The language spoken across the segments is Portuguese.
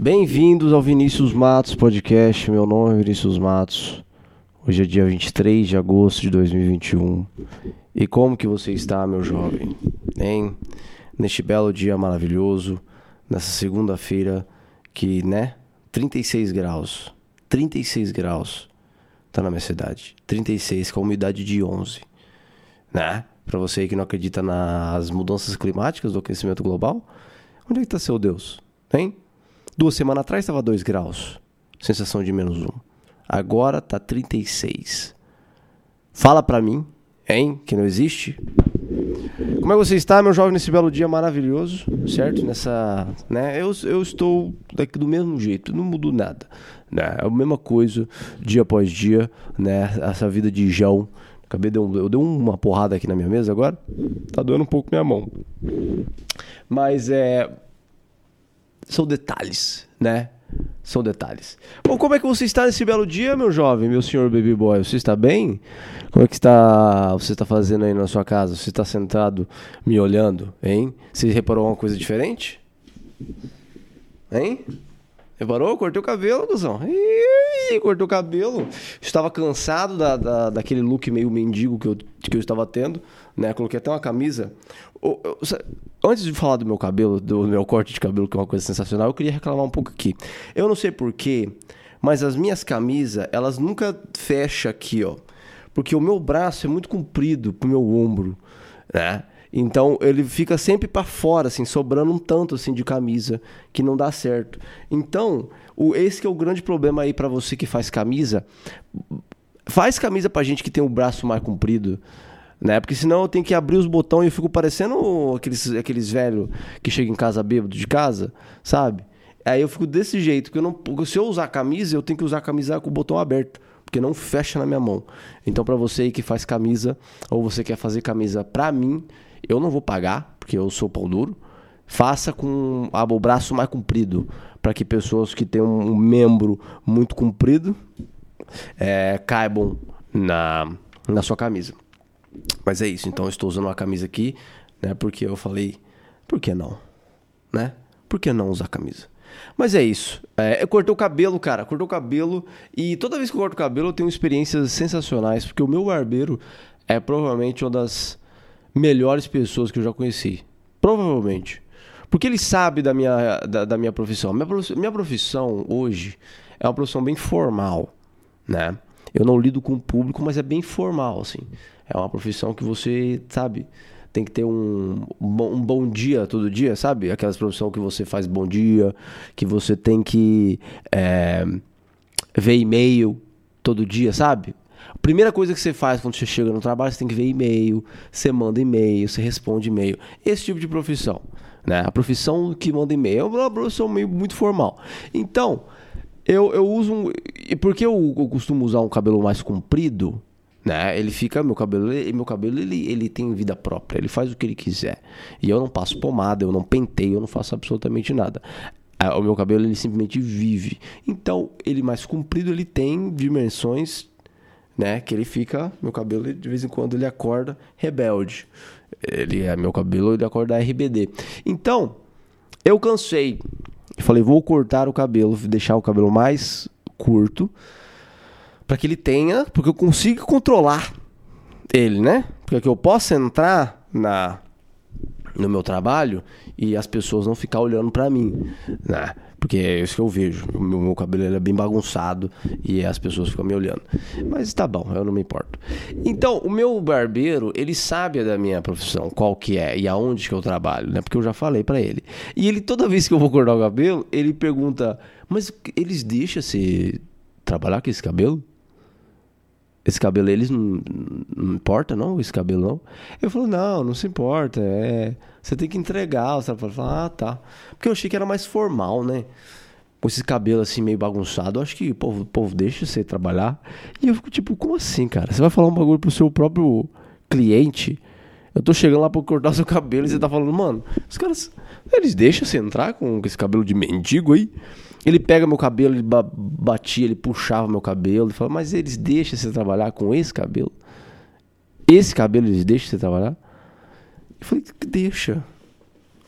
Bem-vindos ao Vinícius Matos Podcast. Meu nome é Vinícius Matos. Hoje é dia 23 de agosto de 2021. E como que você está, meu jovem? Hein? Neste belo dia maravilhoso, nessa segunda-feira que, né? 36 graus. 36 graus. Tá na minha cidade. 36 com a umidade de 11. Né? Pra você que não acredita nas mudanças climáticas do aquecimento global, onde é que tá seu Deus? Hein? Duas semanas atrás estava 2 graus. Sensação de menos 1. Um. Agora tá 36. Fala pra mim, hein? Que não existe. Como é que você está, meu jovem, nesse belo dia maravilhoso, certo? Nessa, né? Eu, eu estou daqui do mesmo jeito, não mudou nada, né? É a mesma coisa, dia após dia, né? Essa vida de João. Acabei de um, eu dei uma porrada aqui na minha mesa agora, tá doendo um pouco minha mão. Mas é são detalhes, né? São detalhes. Bom, como é que você está nesse belo dia, meu jovem, meu senhor baby boy? Você está bem? Como é que está, você está fazendo aí na sua casa? Você está sentado me olhando, hein? Você reparou alguma coisa diferente? Hein? Reparou? Cortei o cabelo, cuzão. Ih, cortei o cabelo. Estava cansado da, da, daquele look meio mendigo que eu, que eu estava tendo, né? Coloquei até uma camisa. Antes de falar do meu cabelo, do meu corte de cabelo, que é uma coisa sensacional, eu queria reclamar um pouco aqui. Eu não sei porquê, mas as minhas camisas, elas nunca fecham aqui, ó. Porque o meu braço é muito comprido pro meu ombro, né? Então ele fica sempre para fora, assim, sobrando um tanto assim de camisa que não dá certo. Então, o, esse é o grande problema aí para você que faz camisa. Faz camisa pra gente que tem o braço mais comprido, né? Porque senão eu tenho que abrir os botões e eu fico parecendo aqueles, aqueles velhos que chegam em casa bêbado de casa, sabe? Aí eu fico desse jeito, que eu não, se eu usar camisa, eu tenho que usar camisa com o botão aberto, porque não fecha na minha mão. Então para você aí que faz camisa ou você quer fazer camisa pra mim, eu não vou pagar, porque eu sou pão duro. Faça com ah, o braço mais comprido, para que pessoas que têm um membro muito comprido é, caibam na, na sua camisa. Mas é isso, então eu estou usando uma camisa aqui, né? Porque eu falei, por que não? Né? Por que não usar camisa? Mas é isso. É, eu cortei o cabelo, cara. Cortei o cabelo. E toda vez que eu corto o cabelo, eu tenho experiências sensacionais. Porque o meu barbeiro é provavelmente uma das melhores pessoas que eu já conheci. Provavelmente. Porque ele sabe da minha, da, da minha profissão. Minha, minha profissão hoje é uma profissão bem formal, né? Eu não lido com o público, mas é bem formal, assim. É uma profissão que você, sabe, tem que ter um, um bom dia todo dia, sabe? Aquelas profissão que você faz bom dia, que você tem que é, ver e-mail todo dia, sabe? Primeira coisa que você faz quando você chega no trabalho, você tem que ver e-mail, você manda e-mail, você responde e-mail. Esse tipo de profissão. Né? A profissão que manda e-mail é uma profissão meio muito formal. Então, eu, eu uso um. E porque eu, eu costumo usar um cabelo mais comprido, né? Ele fica, meu cabelo, ele, meu cabelo ele, ele tem vida própria, ele faz o que ele quiser. E eu não passo pomada, eu não penteio, eu não faço absolutamente nada. O meu cabelo ele simplesmente vive. Então, ele mais comprido, ele tem dimensões, né, que ele fica, meu cabelo de vez em quando ele acorda rebelde. Ele é meu cabelo, ele acorda RBD. Então, eu cansei. Falei, vou cortar o cabelo, deixar o cabelo mais curto para que ele tenha, porque eu consigo controlar ele, né? Porque que eu possa entrar na no meu trabalho e as pessoas não ficar olhando para mim, né? Porque é isso que eu vejo. O meu, meu cabelo é bem bagunçado e as pessoas ficam me olhando. Mas tá bom, eu não me importo. Então, o meu barbeiro, ele sabe da minha profissão, qual que é e aonde que eu trabalho, né? Porque eu já falei para ele. E ele, toda vez que eu vou cortar o cabelo, ele pergunta: Mas eles deixam você trabalhar com esse cabelo? Esse cabelo eles não, não importa não? Esse cabelo não eu falo não não se importa é você tem que entregar você fala ah tá. Porque eu achei que era mais formal né? Com esse cabelo assim meio bagunçado eu acho que o povo, o povo deixa você trabalhar. E eu fico tipo como assim cara? Você vai falar um bagulho pro seu próprio cliente? Eu tô chegando lá pra cortar seu cabelo e você tá falando mano os caras eles deixam você entrar com esse cabelo de mendigo aí ele pega meu cabelo, ele batia, ele puxava meu cabelo. Ele fala, mas eles deixam você trabalhar com esse cabelo? Esse cabelo eles deixam você trabalhar? Eu falei, deixa.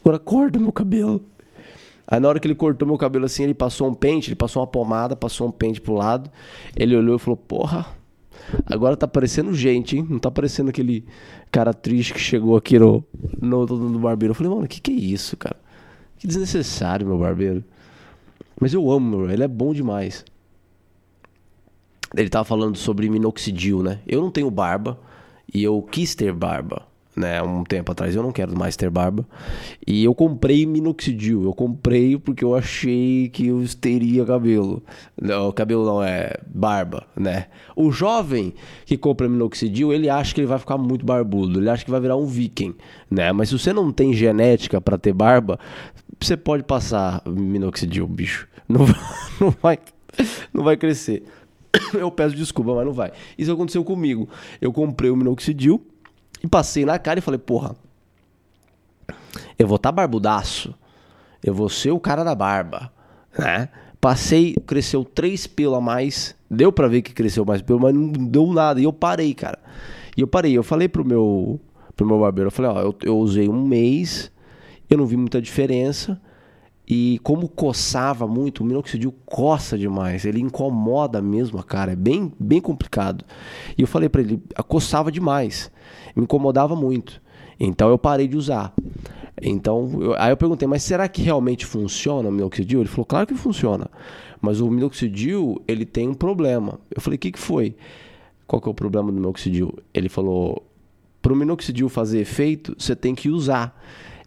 Agora corta meu cabelo. Aí na hora que ele cortou meu cabelo assim, ele passou um pente, ele passou uma pomada, passou um pente pro lado. Ele olhou e falou: Porra, agora tá parecendo gente, hein? Não tá parecendo aquele cara triste que chegou aqui no, no, no barbeiro. Eu falei: Mano, que que é isso, cara? Que desnecessário, meu barbeiro. Mas eu amo, ele é bom demais. Ele tava falando sobre minoxidil, né? Eu não tenho barba e eu quis ter barba né, um tempo atrás. Eu não quero mais ter barba. E eu comprei minoxidil. Eu comprei porque eu achei que eu teria cabelo. Não, cabelo não é barba, né? O jovem que compra minoxidil, ele acha que ele vai ficar muito barbudo. Ele acha que vai virar um viking, né? Mas se você não tem genética para ter barba, você pode passar minoxidil, bicho. Não, não vai, não vai crescer. Eu peço desculpa, mas não vai. Isso aconteceu comigo. Eu comprei o minoxidil e passei na cara e falei, porra, eu vou estar tá barbudaço. Eu vou ser o cara da barba, né? Passei, cresceu três pelos a mais. Deu para ver que cresceu mais pelo, mas não deu nada. E eu parei, cara. E eu parei. Eu falei pro meu, pro meu barbeiro, eu falei, ó, eu, eu usei um mês, eu não vi muita diferença. E como coçava muito, o minoxidil coça demais, ele incomoda mesmo a cara, é bem, bem complicado. E eu falei para ele, coçava demais, me incomodava muito. Então eu parei de usar. Então, eu, aí eu perguntei, mas será que realmente funciona o minoxidil? Ele falou, claro que funciona. Mas o minoxidil, ele tem um problema. Eu falei, o que, que foi? Qual que é o problema do minoxidil? Ele falou, para o minoxidil fazer efeito, você tem que usar.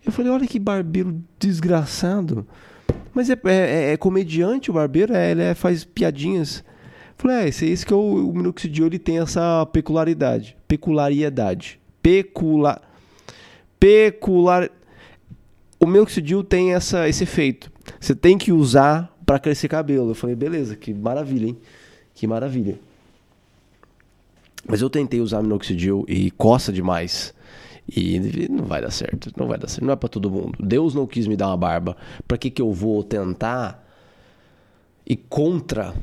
Eu falei, olha que barbeiro desgraçado. Mas é, é, é comediante o barbeiro, é, ele é, faz piadinhas. Eu falei, é, esse, esse que é o, o minoxidil, ele tem essa peculiaridade. Peculiaridade. Pecula... Pecular... O minoxidil tem essa, esse efeito. Você tem que usar para crescer cabelo. Eu falei, beleza, que maravilha, hein? Que maravilha. Mas eu tentei usar minoxidil e coça demais. E não vai dar certo, não vai dar certo, não é para todo mundo. Deus não quis me dar uma barba. Para que que eu vou tentar e contra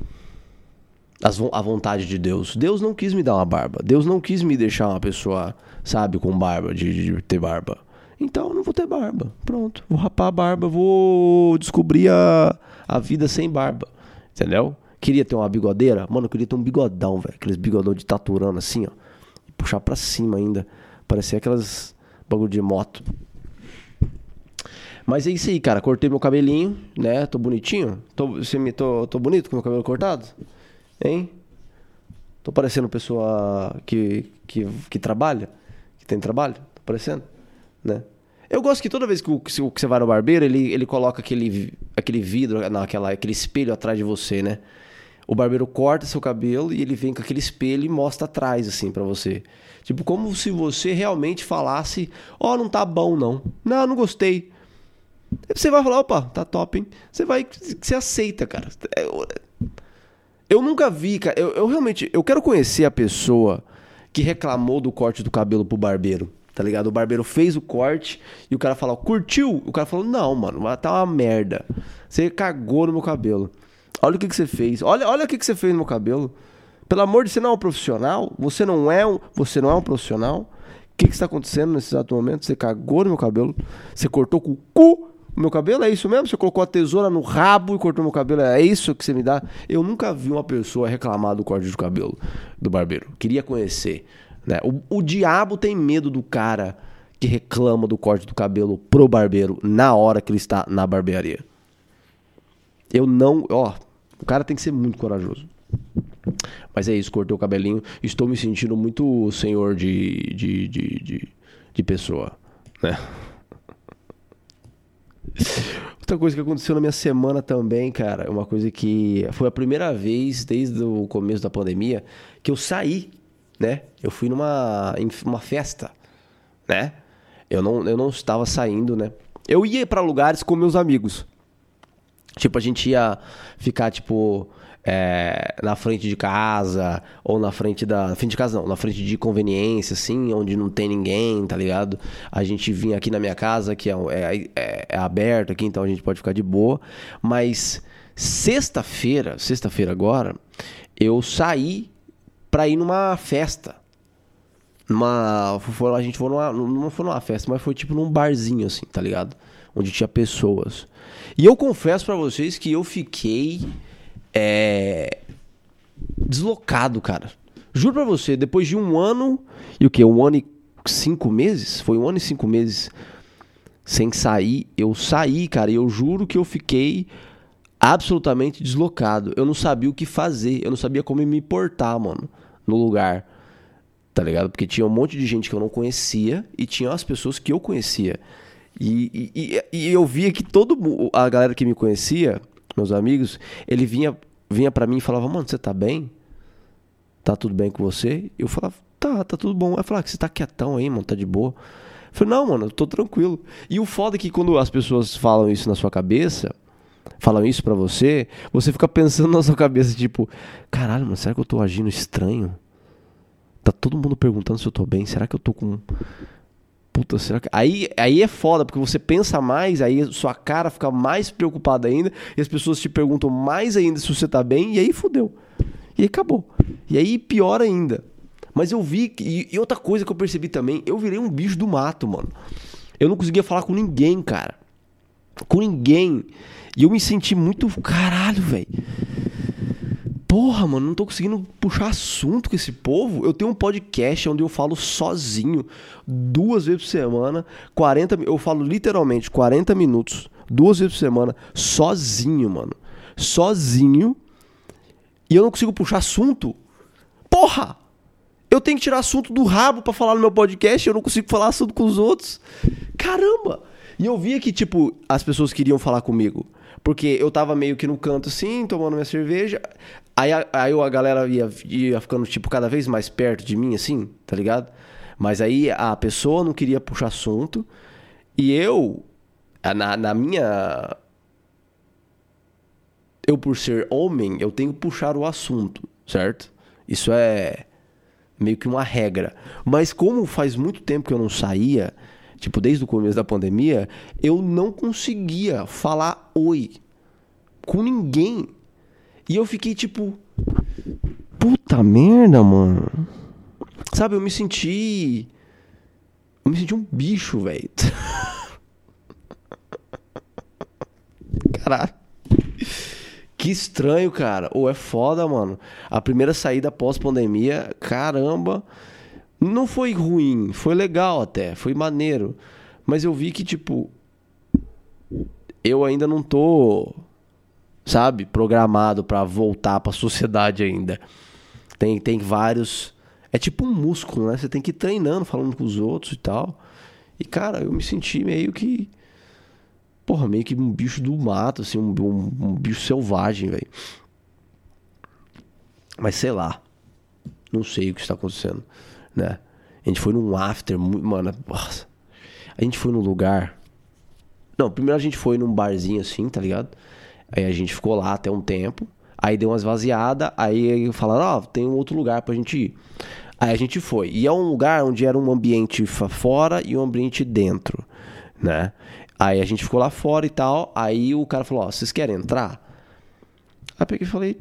as, a vontade de Deus? Deus não quis me dar uma barba. Deus não quis me deixar uma pessoa, sabe, com barba, de, de ter barba. Então eu não vou ter barba. Pronto, vou rapar a barba, vou descobrir a, a vida sem barba. Entendeu? Queria ter uma bigodeira? Mano, eu queria ter um bigodão, velho. Aqueles bigodão de taturano assim, ó. E puxar pra cima ainda. Parecia aquelas bagulho de moto. Mas é isso aí, cara. Cortei meu cabelinho, né? Tô bonitinho. Tô, você me, tô, tô bonito com meu cabelo cortado? Hein? Tô parecendo pessoa que, que, que trabalha? Que tem trabalho? Tô parecendo? Né? Eu gosto que toda vez que, que você vai no barbeiro, ele, ele coloca aquele, aquele vidro, não, aquela, aquele espelho atrás de você, né? O barbeiro corta seu cabelo e ele vem com aquele espelho e mostra atrás, assim, para você. Tipo, como se você realmente falasse: Ó, oh, não tá bom, não. Não, não gostei. Você vai falar: opa, tá top, hein? Você vai. Você aceita, cara. Eu, eu nunca vi, cara. Eu, eu realmente. Eu quero conhecer a pessoa que reclamou do corte do cabelo pro barbeiro. Tá ligado? O barbeiro fez o corte e o cara falou, curtiu? O cara falou, não, mano, tá uma merda. Você cagou no meu cabelo. Olha o que, que você fez. Olha, olha o que, que você fez no meu cabelo. Pelo amor de você não é um profissional? Você não é um, você não é um profissional? O que, que está acontecendo nesse exato momento? Você cagou no meu cabelo? Você cortou com o cu o meu cabelo? É isso mesmo? Você colocou a tesoura no rabo e cortou meu cabelo? É isso que você me dá? Eu nunca vi uma pessoa reclamar do corte de cabelo do barbeiro. Queria conhecer. Né? O, o diabo tem medo do cara que reclama do corte do cabelo pro barbeiro na hora que ele está na barbearia. Eu não. Ó, o cara tem que ser muito corajoso. Mas é isso, cortei o cabelinho. Estou me sentindo muito senhor de, de, de, de, de pessoa, né? Outra coisa que aconteceu na minha semana também, cara, é uma coisa que foi a primeira vez desde o começo da pandemia que eu saí, né? Eu fui numa uma festa, né? Eu não, eu não estava saindo, né? Eu ia para lugares com meus amigos. Tipo, a gente ia ficar, tipo, é, na frente de casa, ou na frente da. Na frente de casa não, na frente de conveniência, assim, onde não tem ninguém, tá ligado? A gente vinha aqui na minha casa, que é, é, é, é aberto aqui, então a gente pode ficar de boa. Mas sexta-feira, sexta-feira agora, eu saí pra ir numa festa. Foi, a gente foi numa. Não foi numa festa, mas foi tipo num barzinho, assim, tá ligado? onde tinha pessoas. E eu confesso para vocês que eu fiquei é, deslocado, cara. Juro pra você, depois de um ano e o que? Um ano e cinco meses? Foi um ano e cinco meses sem sair. Eu saí, cara, e eu juro que eu fiquei absolutamente deslocado. Eu não sabia o que fazer, eu não sabia como me portar, mano, no lugar. Tá ligado? Porque tinha um monte de gente que eu não conhecia e tinha as pessoas que eu conhecia. E, e, e eu via que todo a galera que me conhecia, meus amigos, ele vinha vinha para mim e falava: "Mano, você tá bem? Tá tudo bem com você?" Eu falava: "Tá, tá tudo bom". Aí falava: "Você tá quietão aí, mano, tá de boa?" Eu falei: "Não, mano, eu tô tranquilo". E o foda é que quando as pessoas falam isso na sua cabeça, falam isso para você, você fica pensando na sua cabeça tipo: "Caralho, mano, será que eu tô agindo estranho?" Tá todo mundo perguntando se eu tô bem. Será que eu tô com puta, será que. Aí, aí é foda, porque você pensa mais, aí sua cara fica mais preocupada ainda, e as pessoas te perguntam mais ainda se você tá bem, e aí fudeu. E aí acabou. E aí pior ainda. Mas eu vi. E, e outra coisa que eu percebi também, eu virei um bicho do mato, mano. Eu não conseguia falar com ninguém, cara. Com ninguém. E eu me senti muito. Caralho, velho porra, mano, não tô conseguindo puxar assunto com esse povo. Eu tenho um podcast onde eu falo sozinho, duas vezes por semana, 40, eu falo literalmente 40 minutos, duas vezes por semana, sozinho, mano. Sozinho. E eu não consigo puxar assunto. Porra! Eu tenho que tirar assunto do rabo para falar no meu podcast, eu não consigo falar assunto com os outros. Caramba! E eu via que, tipo, as pessoas queriam falar comigo. Porque eu tava meio que no canto assim, tomando minha cerveja. Aí, aí a galera ia, ia ficando, tipo, cada vez mais perto de mim, assim, tá ligado? Mas aí a pessoa não queria puxar assunto. E eu, na, na minha. Eu, por ser homem, eu tenho que puxar o assunto, certo? Isso é meio que uma regra. Mas como faz muito tempo que eu não saía, tipo, desde o começo da pandemia, eu não conseguia falar oi com ninguém. E eu fiquei tipo. Puta merda, mano. Sabe, eu me senti. Eu me senti um bicho, velho. Caralho. Que estranho, cara. Ou é foda, mano. A primeira saída pós-pandemia, caramba. Não foi ruim, foi legal até, foi maneiro. Mas eu vi que, tipo. Eu ainda não tô sabe, programado para voltar para a sociedade ainda. Tem, tem vários. É tipo um músculo, né? Você tem que ir treinando, falando com os outros e tal. E, cara, eu me senti meio que. Porra, meio que um bicho do mato, assim, um, um, um bicho selvagem, velho. Mas sei lá. Não sei o que está acontecendo, né? A gente foi num after, mano. Nossa. A gente foi num lugar. Não, primeiro a gente foi num barzinho assim, tá ligado? Aí a gente ficou lá até um tempo. Aí deu umas vaziadas. Aí falaram: Ó, oh, tem um outro lugar pra gente ir. Aí a gente foi. E é um lugar onde era um ambiente fora e um ambiente dentro, né? Aí a gente ficou lá fora e tal. Aí o cara falou: Ó, oh, vocês querem entrar? Aí eu peguei e falei: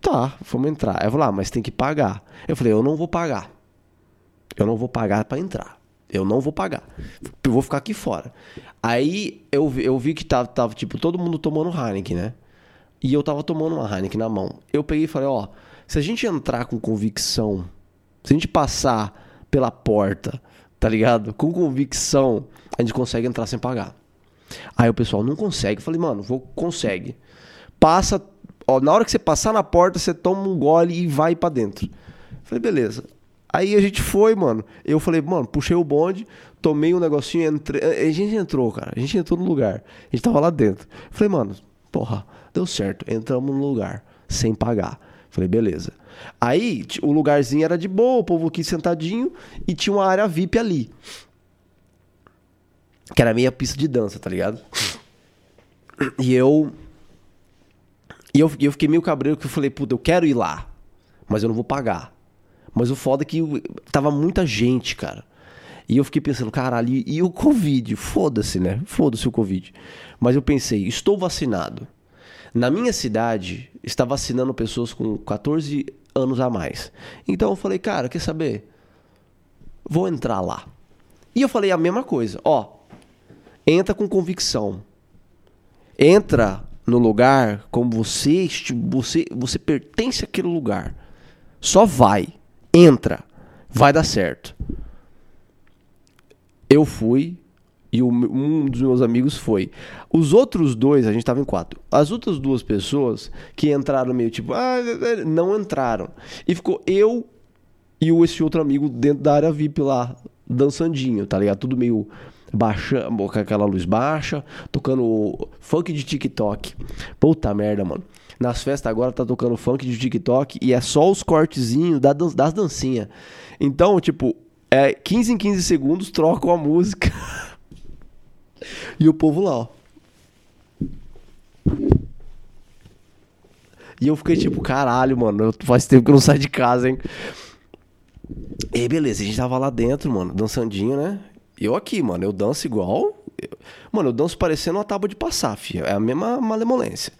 Tá, vamos entrar. Aí eu falei: Ah, mas tem que pagar. Eu falei: Eu não vou pagar. Eu não vou pagar para entrar. Eu não vou pagar. Eu vou ficar aqui fora. Aí eu, eu vi que tava, tava, tipo, todo mundo tomando Heineken, né? E eu tava tomando uma Heineken na mão. Eu peguei e falei, ó, se a gente entrar com convicção, se a gente passar pela porta, tá ligado? Com convicção, a gente consegue entrar sem pagar. Aí o pessoal não consegue. Eu falei, mano, vou, consegue. Passa, ó, na hora que você passar na porta, você toma um gole e vai para dentro. Eu falei, beleza. Aí a gente foi, mano. Eu falei, mano, puxei o bonde, tomei um negocinho, entrei. A gente entrou, cara. A gente entrou no lugar. A gente tava lá dentro. Falei, mano, porra, deu certo. Entramos no lugar, sem pagar. Falei, beleza. Aí o lugarzinho era de boa, o povo aqui sentadinho e tinha uma área VIP ali. Que era meia pista de dança, tá ligado? E eu. E eu, eu fiquei meio cabreiro que eu falei, puta, eu quero ir lá, mas eu não vou pagar. Mas o foda é que tava muita gente, cara. E eu fiquei pensando, caralho, e, o Covid? Foda-se, né? Foda-se o Covid. Mas eu pensei, estou vacinado. Na minha cidade, está vacinando pessoas com 14 anos a mais. Então eu falei, cara, quer saber? Vou entrar lá. E eu falei a mesma coisa, ó. entra com convicção. Entra no lugar como você, você, você pertence àquele lugar. Só vai, entra, vai dar certo. Eu fui e um dos meus amigos foi. Os outros dois, a gente tava em quatro. As outras duas pessoas que entraram meio tipo, ah, não entraram. E ficou eu e esse outro amigo dentro da área VIP lá, dançandinho, tá ligado? Tudo meio baixa, com aquela luz baixa, tocando funk de TikTok. Puta merda, mano. Nas festas agora tá tocando funk de TikTok e é só os cortezinhos das dancinhas. Então, tipo, é 15 em 15 segundos trocam a música. e o povo lá, ó. E eu fiquei tipo, caralho, mano, faz tempo que eu não saio de casa, hein? E beleza, a gente tava lá dentro, mano, dançandinho, né? Eu aqui, mano, eu danço igual. Mano, eu danço parecendo uma tábua de passar, filho. É a mesma malemolência.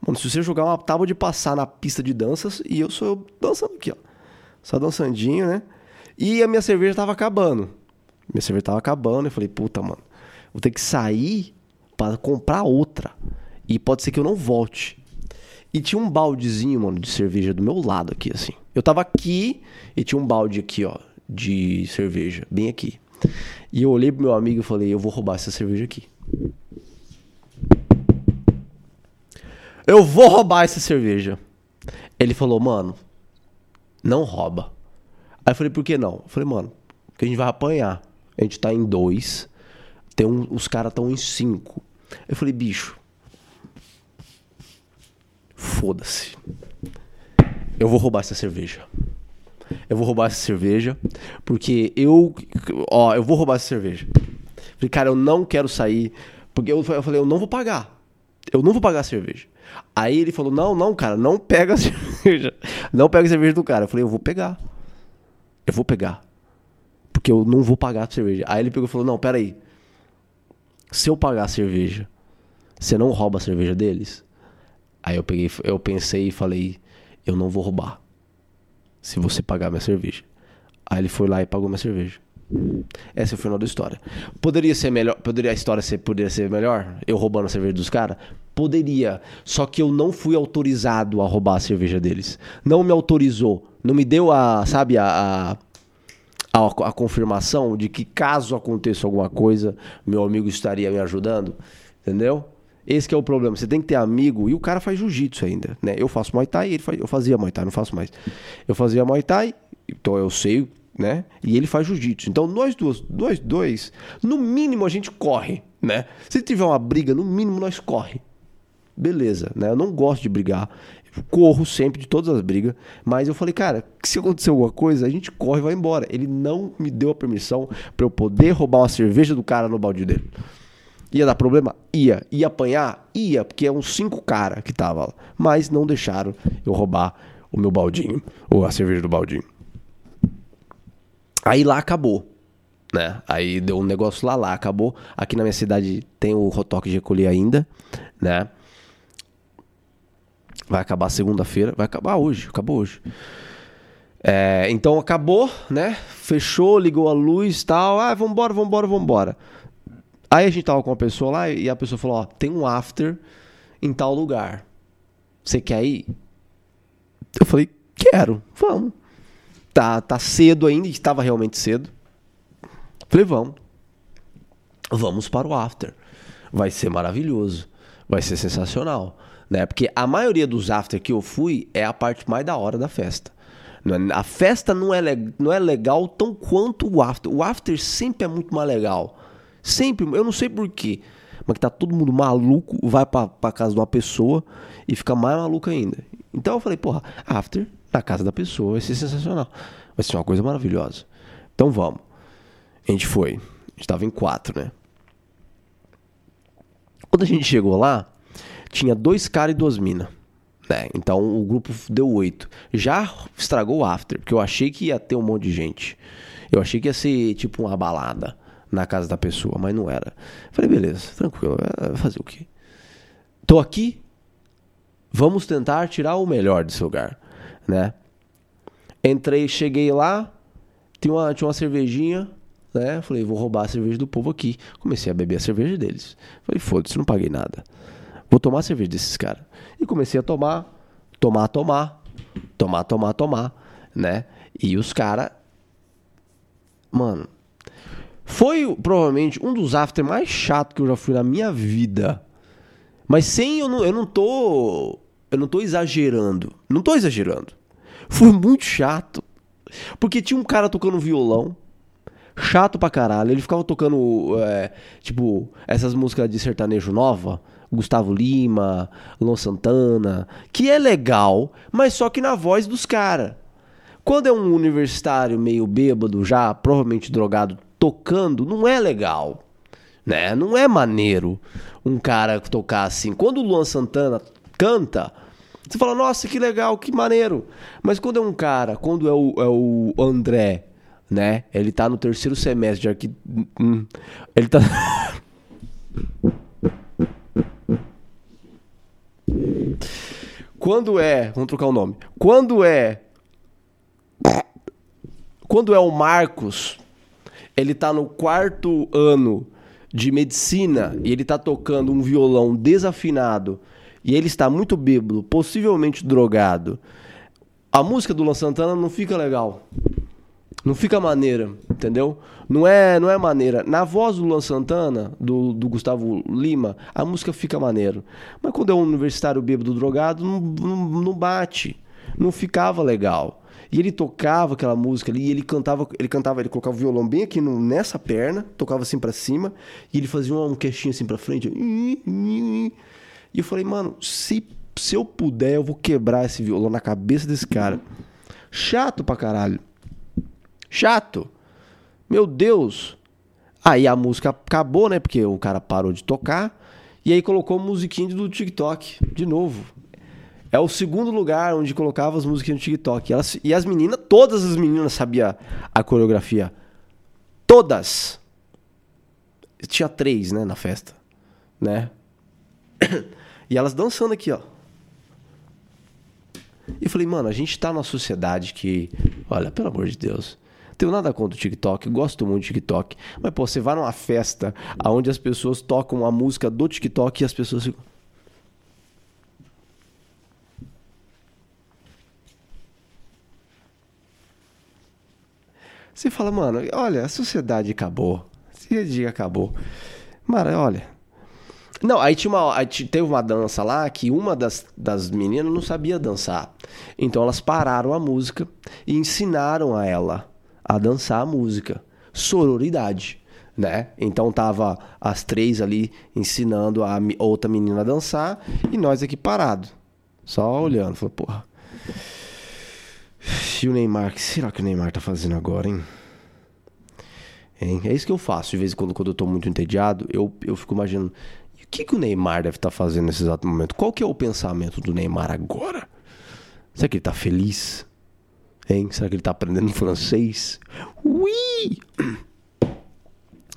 Mano, se você jogar uma tábua de passar na pista de danças, e eu sou eu dançando aqui, ó. Só dançandinho, né? E a minha cerveja tava acabando. Minha cerveja tava acabando. Eu falei, puta, mano, vou ter que sair para comprar outra. E pode ser que eu não volte. E tinha um baldezinho, mano, de cerveja do meu lado aqui, assim. Eu tava aqui e tinha um balde aqui, ó, de cerveja, bem aqui. E eu olhei pro meu amigo e falei, eu vou roubar essa cerveja aqui. Eu vou roubar essa cerveja. Ele falou, mano, não rouba. Aí eu falei, por que não? Eu falei, mano, porque a gente vai apanhar. A gente tá em dois. Tem um, os caras estão em cinco. Eu falei, bicho. Foda-se. Eu vou roubar essa cerveja. Eu vou roubar essa cerveja. Porque eu. Ó, eu vou roubar essa cerveja. Falei, cara, eu não quero sair. Porque eu, eu falei, eu não vou pagar. Eu não vou pagar a cerveja. Aí ele falou: Não, não, cara, não pega a cerveja. Não pega a cerveja do cara. Eu falei: Eu vou pegar. Eu vou pegar. Porque eu não vou pagar a cerveja. Aí ele pegou e falou: Não, peraí. Se eu pagar a cerveja, você não rouba a cerveja deles? Aí eu peguei, eu pensei e falei: Eu não vou roubar. Se você pagar minha cerveja. Aí ele foi lá e pagou minha cerveja. Esse é o final da história. Poderia ser melhor, poderia a história ser, poderia ser melhor? Eu roubando a cerveja dos caras? Poderia. Só que eu não fui autorizado a roubar a cerveja deles. Não me autorizou. Não me deu a, sabe, a, a, a, confirmação de que caso aconteça alguma coisa, meu amigo estaria me ajudando. Entendeu? Esse é o problema. Você tem que ter amigo. E o cara faz jiu-jitsu ainda, né? Eu faço Muay Thai, ele faz, eu fazia Muay Thai, não faço mais. Eu fazia Muay Thai, então eu sei né? E ele faz jiu-jitsu. Então nós dois, nós dois, no mínimo a gente corre, né? Se tiver uma briga, no mínimo nós corre. Beleza, né? Eu não gosto de brigar. Corro sempre de todas as brigas, mas eu falei, cara, se acontecer alguma coisa, a gente corre e vai embora. Ele não me deu a permissão para eu poder roubar uma cerveja do cara no balde dele. Ia dar problema? Ia. Ia apanhar? Ia, porque é uns cinco cara que tava lá. Mas não deixaram eu roubar o meu baldinho, ou a cerveja do baldinho. Aí lá acabou. Né? Aí deu um negócio lá, lá acabou. Aqui na minha cidade tem o Rotoque de recolher ainda, né? Vai acabar segunda-feira, vai acabar hoje, acabou hoje. É, então acabou, né? Fechou, ligou a luz tal. Ah, vambora, vambora, vambora. Aí a gente tava com uma pessoa lá e a pessoa falou: Ó, tem um after em tal lugar. Você quer ir? Eu falei: Quero, vamos tá, tá cedo ainda, estava realmente cedo. Falei, vamos. Vamos para o after. Vai ser maravilhoso. Vai ser sensacional. Né? Porque a maioria dos after que eu fui é a parte mais da hora da festa. É, a festa não é, não é legal tão quanto o after. O after sempre é muito mais legal. Sempre, eu não sei porquê. Mas que tá todo mundo maluco, vai pra, pra casa de uma pessoa e fica mais maluco ainda. Então eu falei, porra, after na casa da pessoa. Vai ser sensacional. Vai ser uma coisa maravilhosa. Então vamos. A gente foi. A gente tava em quatro, né? Quando a gente chegou lá, tinha dois caras e duas minas. Né? Então o grupo deu oito. Já estragou o after, porque eu achei que ia ter um monte de gente. Eu achei que ia ser tipo uma balada na casa da pessoa, mas não era. Falei, beleza, tranquilo, vai fazer o quê? Tô aqui, vamos tentar tirar o melhor desse lugar né? Entrei, cheguei lá, tinha uma, tinha uma cervejinha né? Falei, vou roubar a cerveja do povo aqui. Comecei a beber a cerveja deles. Falei, foda-se, não paguei nada. Vou tomar cerveja desses caras. E comecei a tomar, tomar, tomar, tomar, tomar, tomar, né? E os caras. Mano. Foi provavelmente um dos after mais chato que eu já fui na minha vida. Mas sem eu não, eu não tô. Eu não tô exagerando. Não tô exagerando. Foi muito chato. Porque tinha um cara tocando violão. Chato pra caralho. Ele ficava tocando, é, tipo, essas músicas de sertanejo nova. Gustavo Lima, Luan Santana. Que é legal, mas só que na voz dos caras. Quando é um universitário meio bêbado, já provavelmente drogado, tocando, não é legal. Né? Não é maneiro um cara tocar assim. Quando o Luan Santana canta, você fala, nossa, que legal, que maneiro. Mas quando é um cara, quando é o, é o André, né? Ele tá no terceiro semestre de arqui... Hum, ele tá. quando é. Vamos trocar o nome. Quando é. Quando é o Marcos, ele tá no quarto ano de medicina e ele tá tocando um violão desafinado e ele está muito bêbado, possivelmente drogado, a música do Luan Santana não fica legal. Não fica maneira, entendeu? Não é, não é maneira. Na voz do Luan Santana, do, do Gustavo Lima, a música fica maneiro. Mas quando é um universitário bêbado drogado, não, não, não bate. Não ficava legal. E ele tocava aquela música ali, e ele cantava, ele cantava, ele colocava o violão bem aqui no, nessa perna, tocava assim para cima, e ele fazia um, um queixinho assim para frente. E eu falei, mano, se, se eu puder, eu vou quebrar esse violão na cabeça desse cara. Chato pra caralho. Chato. Meu Deus. Aí a música acabou, né? Porque o cara parou de tocar. E aí colocou musiquinha do TikTok. De novo. É o segundo lugar onde colocava as musiquinhas do TikTok. E, elas, e as meninas, todas as meninas sabiam a coreografia. Todas. Tinha três, né, na festa. Né? E elas dançando aqui, ó. E falei, mano, a gente tá numa sociedade que, olha, pelo amor de Deus, tenho nada contra o TikTok, gosto muito do TikTok. Mas, pô, você vai numa festa onde as pessoas tocam a música do TikTok e as pessoas ficam. Você fala, mano, olha, a sociedade acabou. Esse dia acabou. Mano, olha. Não, aí tinha uma. Aí teve uma dança lá que uma das, das meninas não sabia dançar. Então elas pararam a música e ensinaram a ela a dançar a música. Sororidade, né? Então tava as três ali ensinando a outra menina a dançar e nós aqui parado, só olhando, falou, porra. E o Neymar, o que será que o Neymar tá fazendo agora, hein? hein? É isso que eu faço de vez em quando, quando eu tô muito entediado, eu, eu fico imaginando, o que, que o Neymar deve estar tá fazendo nesse exato momento? Qual que é o pensamento do Neymar agora? Será que ele tá feliz? Hein? Será que ele tá aprendendo francês? Ui!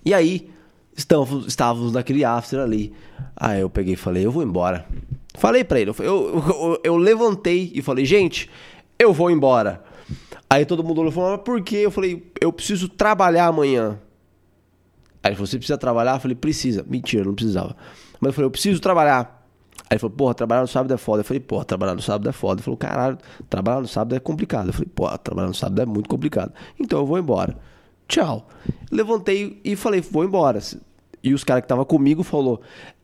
E aí, estávamos, estávamos naquele after ali. Aí eu peguei e falei, eu vou embora. Falei pra ele, eu, eu, eu levantei e falei, gente, eu vou embora. Aí todo mundo olhou e falou, mas por quê? Eu falei, eu preciso trabalhar amanhã. Aí ele falou, você precisa trabalhar? Eu falei, precisa. Mentira, não precisava. Mas eu falei, eu preciso trabalhar. Aí ele falou, porra, trabalhar no sábado é foda. Eu falei, porra, trabalhar no sábado é foda. Ele falou, caralho, trabalhar no sábado é complicado. Eu falei, porra, trabalhar no sábado é muito complicado. Então eu vou embora. Tchau. Levantei e falei, vou embora. E os caras que estavam comigo falou,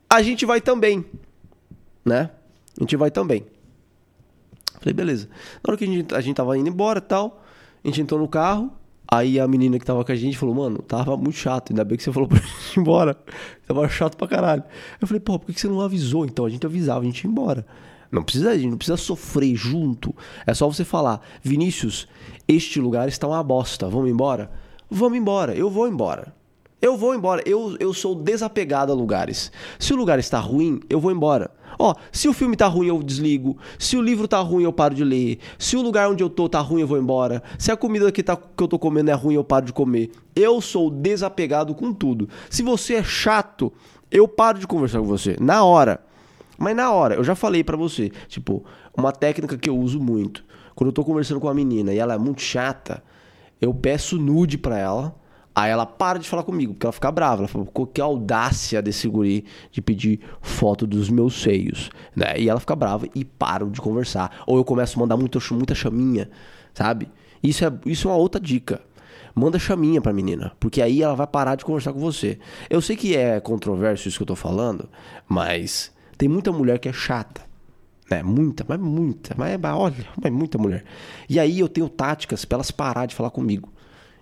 a gente vai também. Né? A gente vai também. Falei, beleza. Na hora que a gente, a gente tava indo embora tal, a gente entrou no carro. Aí a menina que tava com a gente falou, mano, tava muito chato, ainda bem que você falou pra gente ir embora. Tava chato pra caralho. Eu falei, pô, por que você não avisou? Então a gente avisava, a gente ia embora. Não precisa, a gente não precisa sofrer junto. É só você falar, Vinícius, este lugar está uma bosta, vamos embora? Vamos embora, eu vou embora. Eu vou embora. Eu, eu sou desapegado a lugares. Se o lugar está ruim, eu vou embora. Ó, se o filme tá ruim, eu desligo. Se o livro tá ruim, eu paro de ler. Se o lugar onde eu tô tá ruim, eu vou embora. Se a comida que, tá, que eu tô comendo é ruim, eu paro de comer. Eu sou desapegado com tudo. Se você é chato, eu paro de conversar com você. Na hora. Mas na hora, eu já falei para você. Tipo, uma técnica que eu uso muito. Quando eu tô conversando com uma menina e ela é muito chata, eu peço nude pra ela. Aí ela para de falar comigo, porque ela fica brava. Ela fala, que audácia desse guri de pedir foto dos meus seios, né? E ela fica brava e paro de conversar. Ou eu começo a mandar muita, muita chaminha, sabe? Isso é, isso é uma outra dica. Manda chaminha pra menina, porque aí ela vai parar de conversar com você. Eu sei que é controverso isso que eu tô falando, mas tem muita mulher que é chata. Né? Muita, mas muita. Mas olha, mas muita mulher. E aí eu tenho táticas para elas parar de falar comigo.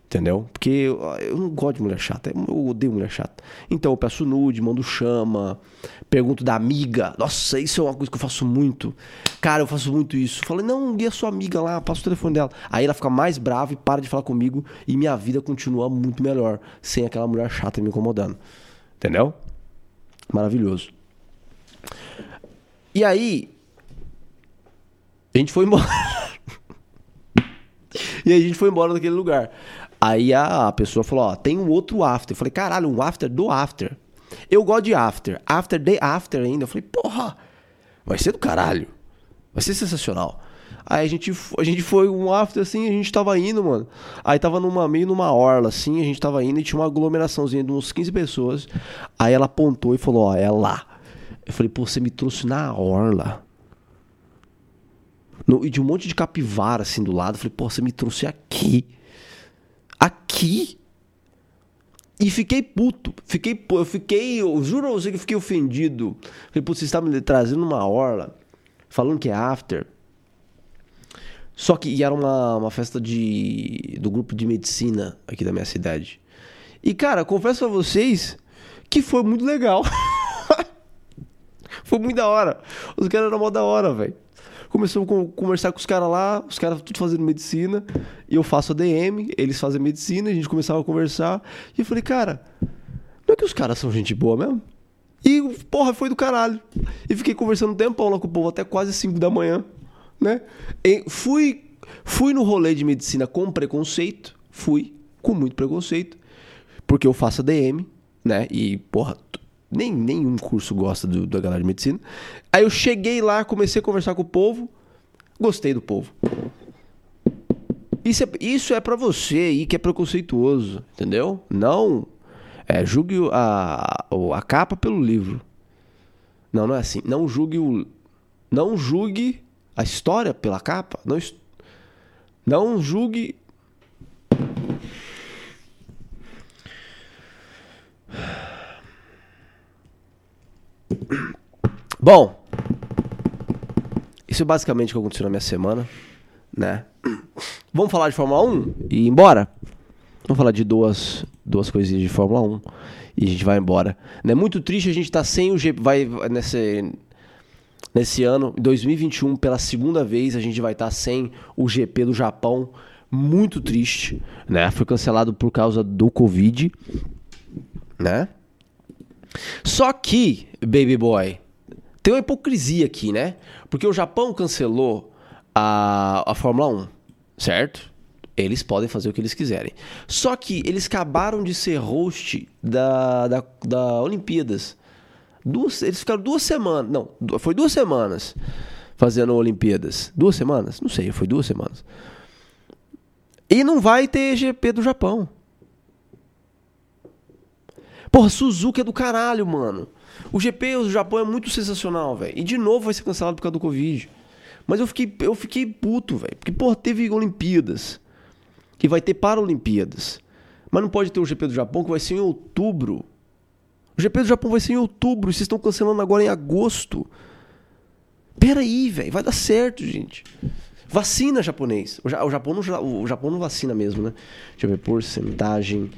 Entendeu? Porque eu, não gosto de mulher chata. Eu odeio mulher chata. Então eu peço nude, mando chama, pergunto da amiga. Nossa, isso é uma coisa que eu faço muito. Cara, eu faço muito isso. Falei, não, e a sua amiga lá, passa o telefone dela. Aí ela fica mais brava e para de falar comigo. E minha vida continua muito melhor. Sem aquela mulher chata me incomodando. Entendeu? Maravilhoso. E aí. A gente foi embora. e aí a gente foi embora daquele lugar. Aí a, pessoa falou, ó, tem um outro after. Eu falei, caralho, um after do after. Eu gosto de after. After day after ainda. Eu falei, porra, vai ser do caralho. Vai ser sensacional. Aí a gente, a gente foi um after assim, a gente tava indo, mano. Aí tava numa, meio numa orla assim, a gente tava indo e tinha uma aglomeraçãozinha de uns 15 pessoas. Aí ela apontou e falou, ó, é lá. Eu falei, pô, você me trouxe na orla. No, e de um monte de capivara assim do lado. Eu falei, pô, você me trouxe aqui aqui. E fiquei puto. Fiquei, eu fiquei, eu juro a você que eu fiquei ofendido. Falei, putz, você está me trazendo uma orla, falando que é after. Só que era uma, uma festa de, do grupo de medicina aqui da minha cidade. E, cara, confesso a vocês que foi muito legal. foi muito da hora. Os caras eram mó da hora, velho. Começamos a conversar com os caras lá, os caras tudo fazendo medicina, e eu faço ADM, eles fazem medicina, a gente começava a conversar, e eu falei, cara, não é que os caras são gente boa mesmo? E, porra, foi do caralho. E fiquei conversando um tempão lá com o povo, até quase 5 da manhã, né? E fui, fui no rolê de medicina com preconceito, fui com muito preconceito, porque eu faço ADM, né? E, porra, nem nenhum curso gosta do, da galera de medicina. Aí eu cheguei lá, comecei a conversar com o povo, gostei do povo. Isso é, isso é para você aí que é preconceituoso, entendeu? Não é, julgue a, a capa pelo livro. Não, não é assim. Não julgue o, não julgue a história pela capa. Não, não julgue Bom, isso é basicamente o que aconteceu na minha semana, né? Vamos falar de Fórmula 1 e ir embora? Vamos falar de duas, duas coisinhas de Fórmula 1 e a gente vai embora. É muito triste a gente estar tá sem o GP. Vai, nesse, nesse ano, em 2021, pela segunda vez, a gente vai estar tá sem o GP do Japão. Muito triste, né? Foi cancelado por causa do Covid, né? Só que, baby boy, tem uma hipocrisia aqui, né? Porque o Japão cancelou a, a Fórmula 1, certo? Eles podem fazer o que eles quiserem. Só que eles acabaram de ser host da, da, da Olimpíadas. Duas, eles ficaram duas semanas. Não, foi duas semanas fazendo Olimpíadas. Duas semanas? Não sei, foi duas semanas. E não vai ter GP do Japão. Porra, Suzuki é do caralho, mano. O GP do Japão é muito sensacional, velho. E de novo vai ser cancelado por causa do Covid. Mas eu fiquei, eu fiquei puto, velho. Porque, porra, teve Olimpíadas. Que vai ter Paralimpíadas. Mas não pode ter o GP do Japão, que vai ser em outubro. O GP do Japão vai ser em outubro. E vocês estão cancelando agora em agosto. Pera aí, velho. Vai dar certo, gente. Vacina japonês. O, Japão não, o Japão não vacina mesmo, né? Deixa eu ver. Porcentagem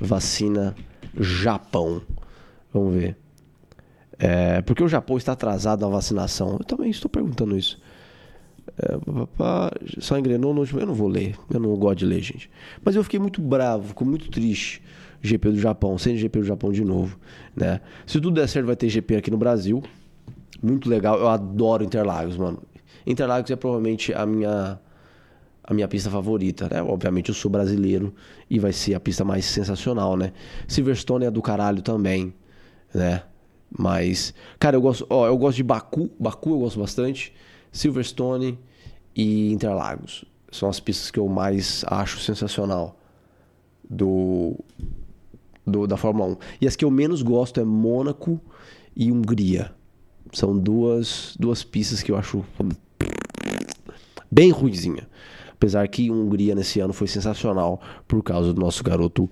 vacina Japão. Vamos ver. É, porque o Japão está atrasado na vacinação? Eu também estou perguntando isso. É, só engrenou no último. Eu não vou ler. Eu não gosto de ler, gente. Mas eu fiquei muito bravo, fico muito triste. GP do Japão, sem GP do Japão de novo, né? Se tudo der certo, vai ter GP aqui no Brasil. Muito legal. Eu adoro Interlagos, mano. Interlagos é provavelmente a minha a minha pista favorita, né? Obviamente eu sou brasileiro e vai ser a pista mais sensacional, né? Silverstone é do caralho também, né? Mas, cara, eu gosto, ó, eu gosto de Baku, Baku eu gosto bastante, Silverstone e Interlagos. São as pistas que eu mais acho sensacional do, do da Fórmula 1. E as que eu menos gosto é Mônaco e Hungria. São duas, duas pistas que eu acho bem ruizinha. Apesar que Hungria nesse ano foi sensacional por causa do nosso garoto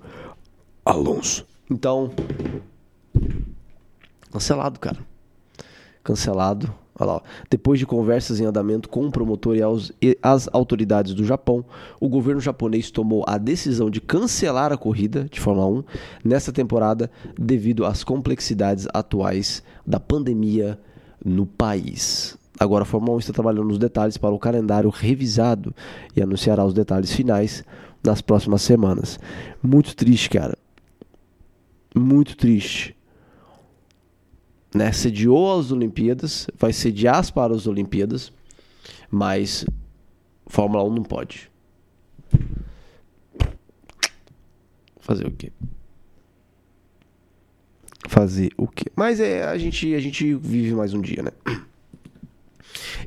Alonso. Então, cancelado, cara. Cancelado. Olha lá. Depois de conversas em andamento com o promotor e, aos, e as autoridades do Japão, o governo japonês tomou a decisão de cancelar a corrida de Fórmula 1 nesta temporada devido às complexidades atuais da pandemia no país. Agora a Fórmula 1 está trabalhando nos detalhes para o calendário revisado e anunciará os detalhes finais nas próximas semanas. Muito triste, cara. Muito triste. Né? Sediou as Olimpíadas, vai sediar para as Olimpíadas, mas Fórmula 1 não pode. Fazer o quê? Fazer o quê? Mas é, a gente, a gente vive mais um dia, né?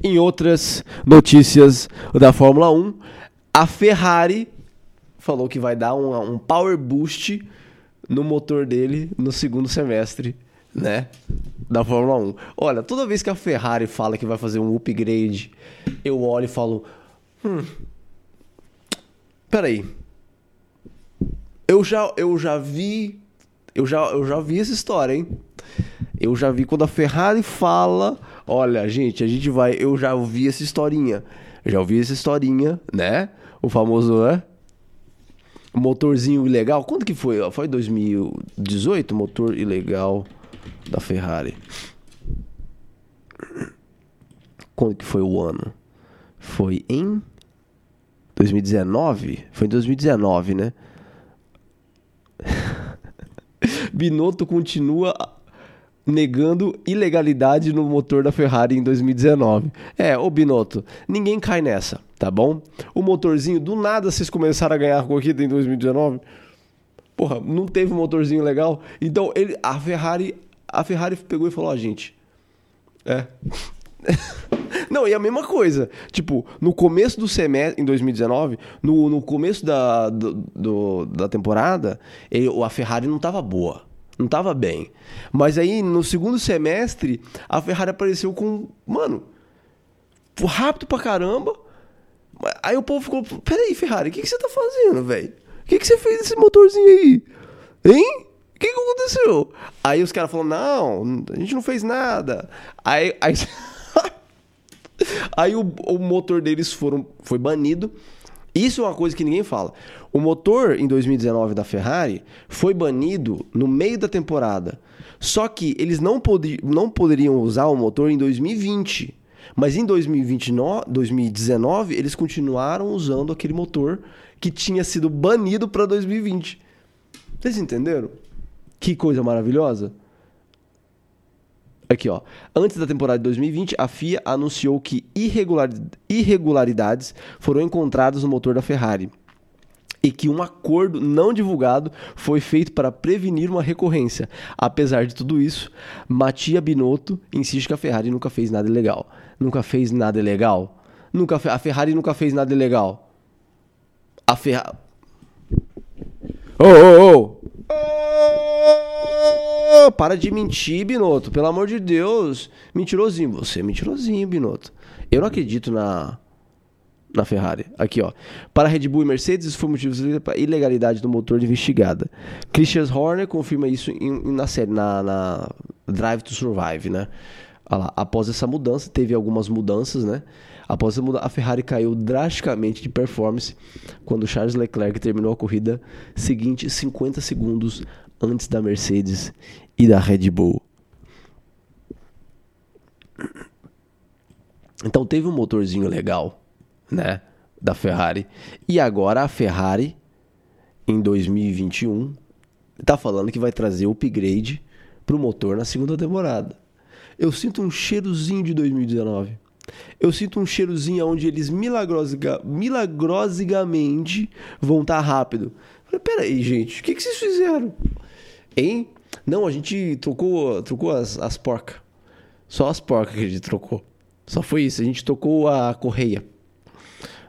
Em outras notícias da Fórmula 1, a Ferrari falou que vai dar um, um power boost no motor dele no segundo semestre, né? Da Fórmula 1. Olha, toda vez que a Ferrari fala que vai fazer um upgrade, eu olho e falo: Hum. Peraí. Eu já, eu já vi. Eu já, eu já vi essa história, hein? Eu já vi quando a Ferrari fala Olha, gente, a gente vai. Eu já ouvi essa historinha. Eu já ouvi essa historinha, né? O famoso, né? Motorzinho ilegal. Quando que foi? Foi 2018? Motor ilegal da Ferrari. Quando que foi o ano? Foi em 2019? Foi em 2019, né? Binotto continua negando ilegalidade no motor da Ferrari em 2019. É, ô Binotto, ninguém cai nessa, tá bom? O motorzinho, do nada vocês começaram a ganhar a corrida em 2019. Porra, não teve um motorzinho legal. Então, ele, a Ferrari, a Ferrari pegou e falou: "Ó, oh, gente, é. Não, e a mesma coisa. Tipo, no começo do semestre, em 2019, no, no começo da, do, do da temporada, ele, a Ferrari não tava boa. Não tava bem. Mas aí, no segundo semestre, a Ferrari apareceu com. Mano, rápido pra caramba. Aí o povo ficou. Peraí, Ferrari, o que, que você tá fazendo, velho? O que, que você fez nesse motorzinho aí? Hein? O que, que aconteceu? Aí os caras falaram: Não, a gente não fez nada. Aí. Aí, aí o, o motor deles foram, foi banido. Isso é uma coisa que ninguém fala. O motor em 2019 da Ferrari foi banido no meio da temporada. Só que eles não, pod não poderiam usar o motor em 2020. Mas em 2029, 2019 eles continuaram usando aquele motor que tinha sido banido para 2020. Vocês entenderam? Que coisa maravilhosa. Aqui, ó. Antes da temporada de 2020, a FIA anunciou que irregularidades foram encontradas no motor da Ferrari e que um acordo não divulgado foi feito para prevenir uma recorrência. Apesar de tudo isso, Mattia Binotto insiste que a Ferrari nunca fez nada ilegal. Nunca fez nada ilegal. Nunca a Ferrari nunca fez nada ilegal. A Ferrari. Ô, ô, ô! Para de mentir, Binotto. Pelo amor de Deus. Mentirosinho. Você é mentirosinho, Binotto. Eu não acredito na na Ferrari. Aqui, ó. Para Red Bull e Mercedes, isso foi motivo de ilegalidade do motor investigada. Christian Horner confirma isso em, na série, na, na, Drive to Survive, né? Lá, após essa mudança, teve algumas mudanças, né? Após essa mudança, a Ferrari caiu drasticamente de performance quando Charles Leclerc terminou a corrida seguinte 50 segundos antes da Mercedes e da Red Bull. Então teve um motorzinho legal, né, da Ferrari. E agora a Ferrari em 2021 tá falando que vai trazer upgrade pro motor na segunda temporada. Eu sinto um cheirozinho de 2019. Eu sinto um cheirozinho onde eles milagrosiga, milagrosamente vão estar tá rápido. Falei, peraí, gente, o que, que vocês fizeram? Hein? Não, a gente trocou, trocou as, as porcas. Só as porcas que a gente trocou. Só foi isso. A gente trocou a correia.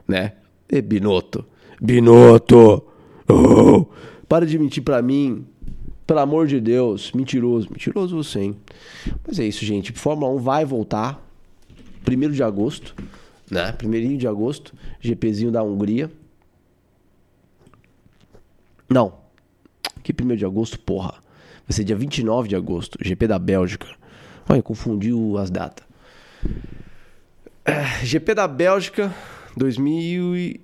Né? E Binotto. Binotto! Oh, Para de mentir pra mim. Pelo amor de Deus. Mentiroso. Mentiroso você, hein? Mas é isso, gente. Fórmula 1 vai voltar. Primeiro de agosto. Né? Primeirinho de agosto. GPzinho da Hungria. Não. Que primeiro de agosto, porra. Vai ser dia 29 de agosto. GP da Bélgica. Olha, confundiu as datas. É, GP da Bélgica 2000 e...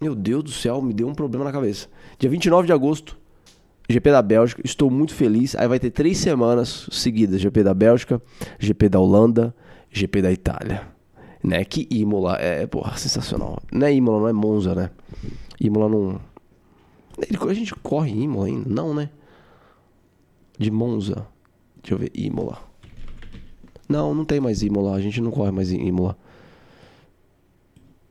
Meu Deus do céu, me deu um problema na cabeça. Dia 29 de agosto, GP da Bélgica. Estou muito feliz. Aí vai ter três semanas seguidas: GP da Bélgica, GP da Holanda, GP da Itália. Né? Que Imola é, porra, sensacional. Não é Imola, não é Monza, né? Imola não. A gente corre Imola ainda? Não, né? De Monza. Deixa eu ver, Imola. Não, não tem mais Imola. A gente não corre mais em Imola.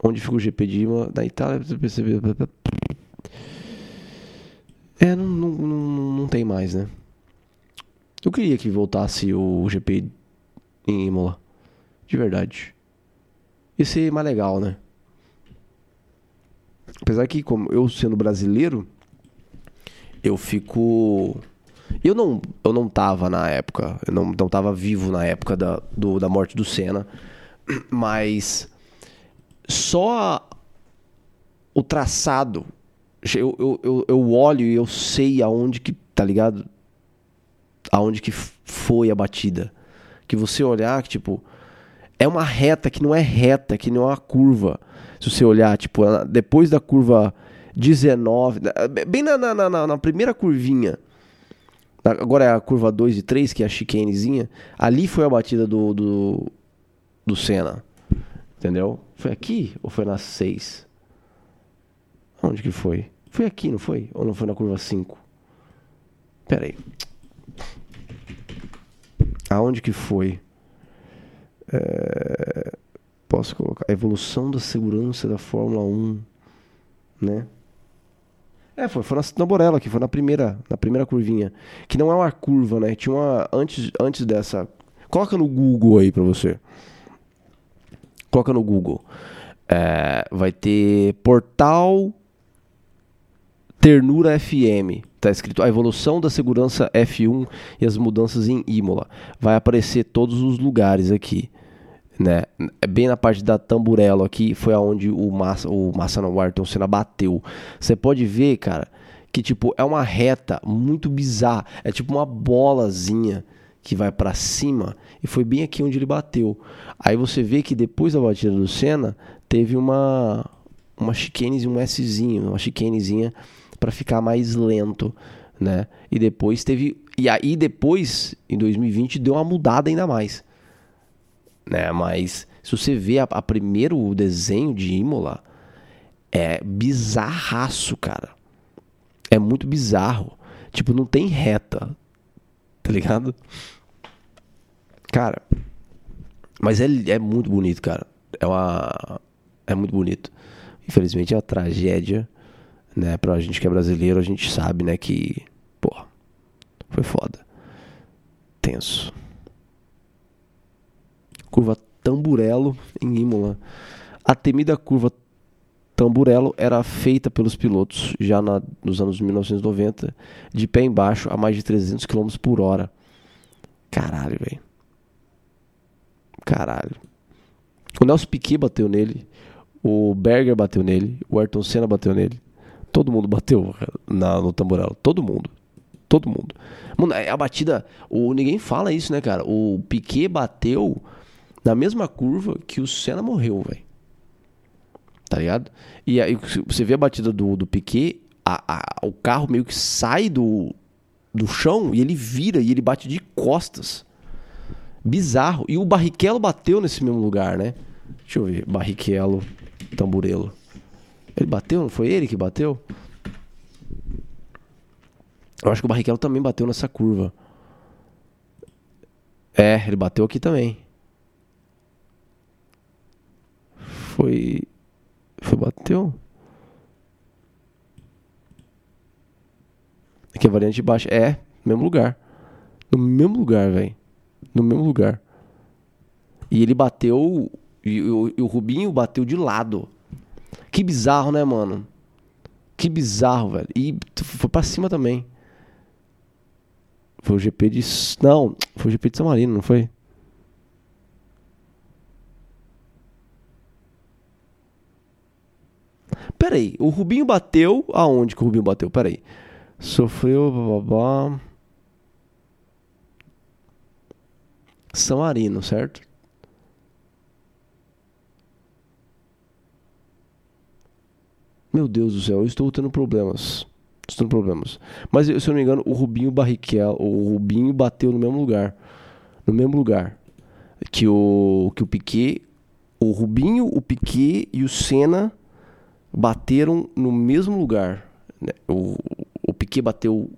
Onde fica o GP de Imola? Da Itália, você percebeu? É, não, não, não, não tem mais, né? Eu queria que voltasse o GP em Imola. De verdade. Ia ser mais legal, né? Apesar que, como eu sendo brasileiro, eu fico. Eu não, eu não tava na época, eu não, não tava vivo na época da, do, da morte do Senna, mas só o traçado. Eu, eu, eu, eu olho e eu sei aonde que, tá ligado? Aonde que foi a batida. Que você olhar, que tipo, é uma reta que não é reta, que não é uma curva. Se você olhar, tipo, depois da curva 19, bem na, na, na, na primeira curvinha, agora é a curva 2 e 3, que é a chicanezinha, ali foi a batida do, do, do Senna. Entendeu? Foi aqui ou foi na 6? Onde que foi? Foi aqui, não foi? Ou não foi na curva 5? Pera aí. Aonde que foi? É... Posso colocar? A evolução da segurança da Fórmula 1, né? É, foi, foi na Tamborella, que foi na primeira, na primeira curvinha. Que não é uma curva, né? Tinha uma. Antes, antes dessa. Coloca no Google aí pra você. Coloca no Google. É, vai ter portal Ternura FM. Tá escrito a evolução da segurança F1 e as mudanças em Imola. Vai aparecer todos os lugares aqui. Né? É bem na parte da Tamburello aqui foi aonde o Massa, o Massa não, o Ayrton Senna bateu. Você pode ver, cara, que tipo é uma reta muito bizarra. É tipo uma bolazinha que vai para cima e foi bem aqui onde ele bateu. Aí você vê que depois da batida do Senna teve uma uma chicane, um Szinho, uma chicanezinha para ficar mais lento, né? E depois teve e aí depois em 2020 deu uma mudada ainda mais, né? Mas se você vê a, a primeiro desenho de Imola é bizarraço, cara. É muito bizarro. Tipo, não tem reta. Tá ligado? Cara, mas é, é muito bonito, cara. É uma. É muito bonito. Infelizmente é uma tragédia, né? Pra gente que é brasileiro, a gente sabe, né, que. Porra. Foi foda. Tenso. Curva Tamburello em Imola. A temida curva Tamburello era feita pelos pilotos já na, nos anos 1990, de pé embaixo a mais de 300 km por hora. Caralho, velho. Caralho. O Nelson Piquet bateu nele. O Berger bateu nele. O Ayrton Senna bateu nele. Todo mundo bateu na, no tamborelo. Todo mundo. Todo mundo. Mano, a batida. O, ninguém fala isso, né, cara? O Piquet bateu na mesma curva que o Senna morreu, velho. Tá ligado? E aí você vê a batida do, do Piquet, a, a, o carro meio que sai do, do chão e ele vira e ele bate de costas. Bizarro. E o Barrichello bateu nesse mesmo lugar, né? Deixa eu ver. Barrichello, Tamburelo. Ele bateu? Não foi ele que bateu? Eu acho que o Barrichello também bateu nessa curva. É, ele bateu aqui também. Foi. Foi bateu? Aqui é variante de baixo. É, mesmo lugar. No mesmo lugar, velho no mesmo lugar. E ele bateu. E, e, e o Rubinho bateu de lado. Que bizarro, né, mano? Que bizarro, velho. E foi pra cima também. Foi o GP de. Não, foi o GP de São Marino, não foi? Peraí, o Rubinho bateu. Aonde que o Rubinho bateu? Peraí. Sofreu. Bababá. São Marino, certo? Meu Deus do céu, eu estou tendo problemas. Estou tendo problemas. Mas se eu não me engano, o Rubinho Barrichello, o Rubinho bateu no mesmo lugar. No mesmo lugar que o que o Piquet, o Rubinho, o Piquet e o Senna bateram no mesmo lugar. Né? O, o Piquet bateu.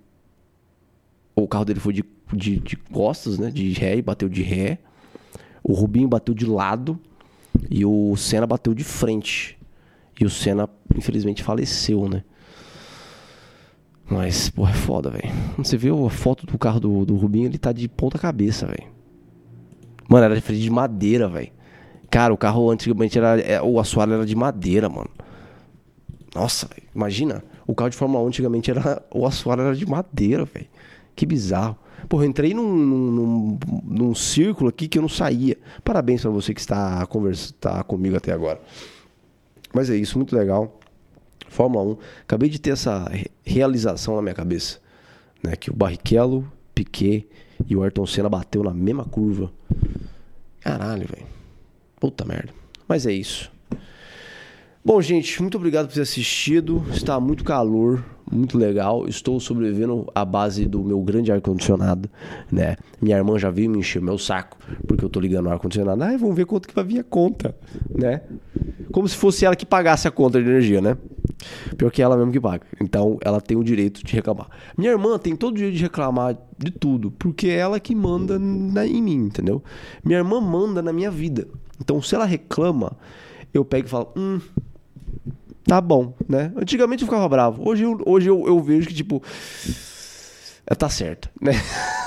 O carro dele foi de, de, de costas, né? De ré e bateu de ré. O Rubinho bateu de lado. E o Senna bateu de frente. E o Senna, infelizmente, faleceu, né? Mas, porra, é foda, velho. Você viu a foto do carro do, do Rubinho, ele tá de ponta cabeça, velho. Mano, era de madeira, velho. Cara, o carro antigamente era. É, o assoalho era de madeira, mano. Nossa, véio, imagina. O carro de Fórmula 1 antigamente era. O assoalho era de madeira, velho. Que bizarro. Porra, eu entrei num, num, num, círculo aqui que eu não saía. Parabéns pra você que está a conversar tá comigo até agora. Mas é isso, muito legal. Fórmula 1. Acabei de ter essa realização na minha cabeça. Né? Que o Barrichello, Piquet e o Ayrton Senna bateu na mesma curva. Caralho, velho. Puta merda. Mas é isso. Bom, gente, muito obrigado por ter assistido. Está muito calor, muito legal. Estou sobrevivendo à base do meu grande ar-condicionado, né? Minha irmã já veio me encher meu saco, porque eu tô ligando o ar-condicionado. Ah, vamos ver quanto que vai vir a conta, né? Como se fosse ela que pagasse a conta de energia, né? Pior que ela mesmo que paga. Então, ela tem o direito de reclamar. Minha irmã tem todo o direito de reclamar de tudo, porque é ela que manda na, em mim, entendeu? Minha irmã manda na minha vida. Então, se ela reclama, eu pego e falo, hum, tá bom, né? Antigamente eu ficava bravo. Hoje eu, hoje eu, eu vejo que, tipo, é, tá certo, né?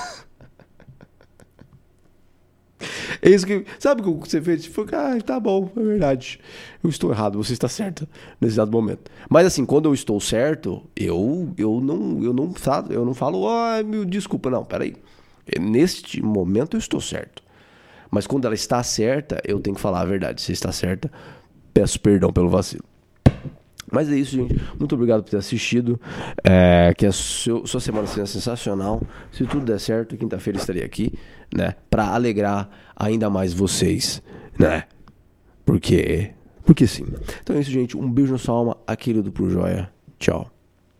É isso que. Sabe o que você fez? Tipo, ah, tá bom, é verdade. Eu estou errado, você está certo nesse dado momento. Mas assim, quando eu estou certo, eu, eu não eu não falo, eu não falo, ah, meu, desculpa, não, peraí. Neste momento eu estou certo. Mas quando ela está certa, eu tenho que falar a verdade. Se está certa, peço perdão pelo vacilo. Mas é isso, gente. Muito obrigado por ter assistido. É, que a seu, sua semana seja sensacional. Se tudo der certo, quinta-feira estarei aqui, né? Pra alegrar ainda mais vocês, né? Porque. Porque sim. Então é isso, gente. Um beijo na sua alma. Aquele do Pro Joia. Tchau.